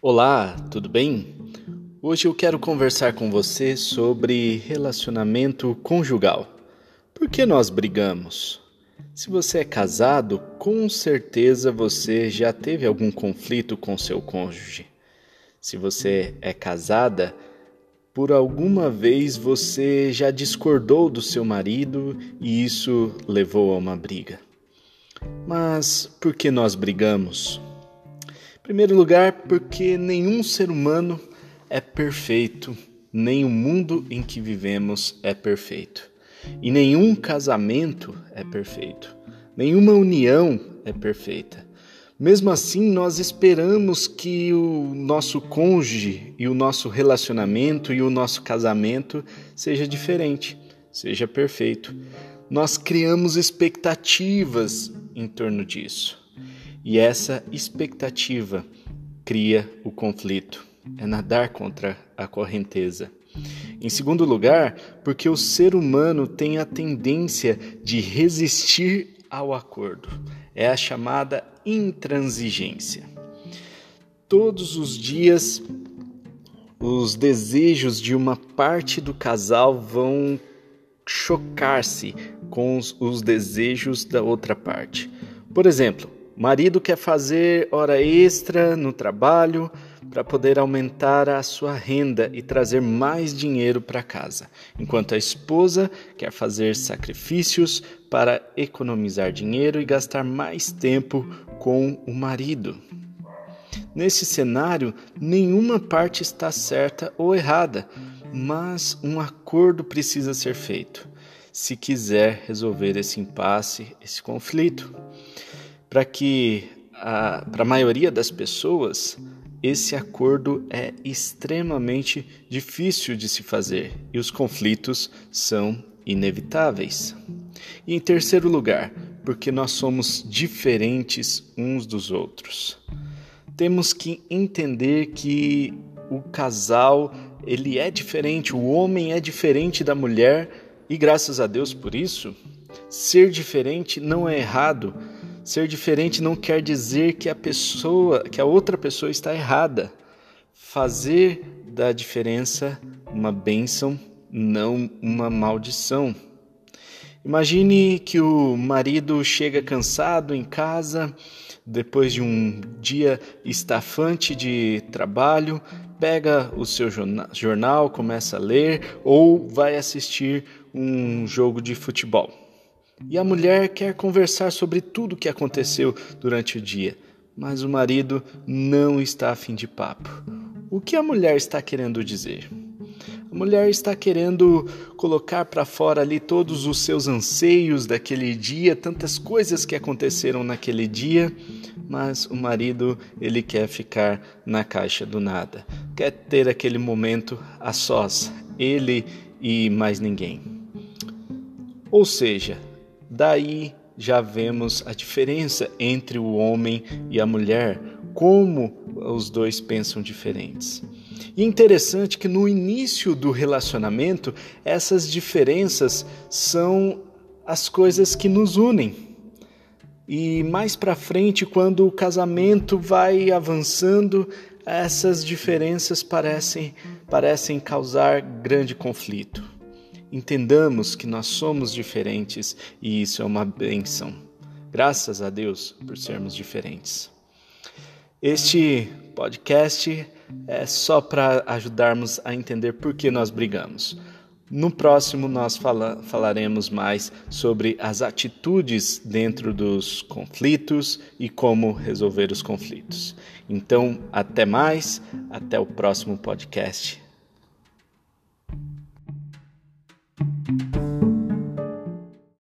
Olá, tudo bem? Hoje eu quero conversar com você sobre relacionamento conjugal. Por que nós brigamos? Se você é casado, com certeza você já teve algum conflito com seu cônjuge. Se você é casada, por alguma vez você já discordou do seu marido e isso levou a uma briga. Mas por que nós brigamos? Primeiro lugar, porque nenhum ser humano é perfeito, nem o mundo em que vivemos é perfeito. E nenhum casamento é perfeito, nenhuma união é perfeita. Mesmo assim, nós esperamos que o nosso cônjuge e o nosso relacionamento e o nosso casamento seja diferente, seja perfeito. Nós criamos expectativas em torno disso. E essa expectativa cria o conflito, é nadar contra a correnteza. Em segundo lugar, porque o ser humano tem a tendência de resistir ao acordo. É a chamada intransigência. Todos os dias, os desejos de uma parte do casal vão chocar-se com os, os desejos da outra parte. Por exemplo, marido quer fazer hora extra no trabalho para poder aumentar a sua renda e trazer mais dinheiro para casa, enquanto a esposa quer fazer sacrifícios para economizar dinheiro e gastar mais tempo com o marido. Nesse cenário, nenhuma parte está certa ou errada, mas um acordo precisa ser feito se quiser resolver esse impasse, esse conflito. Para que para a maioria das pessoas, esse acordo é extremamente difícil de se fazer e os conflitos são inevitáveis. E em terceiro lugar, porque nós somos diferentes uns dos outros. Temos que entender que o casal ele é diferente, o homem é diferente da mulher e graças a Deus por isso. Ser diferente não é errado. Ser diferente não quer dizer que a pessoa, que a outra pessoa está errada. Fazer da diferença uma bênção, não uma maldição. Imagine que o marido chega cansado em casa, depois de um dia estafante de trabalho, pega o seu jornal, começa a ler ou vai assistir um jogo de futebol. E a mulher quer conversar sobre tudo o que aconteceu durante o dia, mas o marido não está afim de papo. O que a mulher está querendo dizer? A mulher está querendo colocar para fora ali todos os seus anseios daquele dia, tantas coisas que aconteceram naquele dia, mas o marido ele quer ficar na caixa do nada, quer ter aquele momento a sós, ele e mais ninguém. Ou seja, daí já vemos a diferença entre o homem e a mulher, como os dois pensam diferentes. E interessante que no início do relacionamento, essas diferenças são as coisas que nos unem. E mais para frente, quando o casamento vai avançando, essas diferenças parecem, parecem causar grande conflito. Entendamos que nós somos diferentes e isso é uma benção. Graças a Deus por sermos diferentes. Este podcast é só para ajudarmos a entender por que nós brigamos. No próximo, nós fala, falaremos mais sobre as atitudes dentro dos conflitos e como resolver os conflitos. Então, até mais, até o próximo podcast.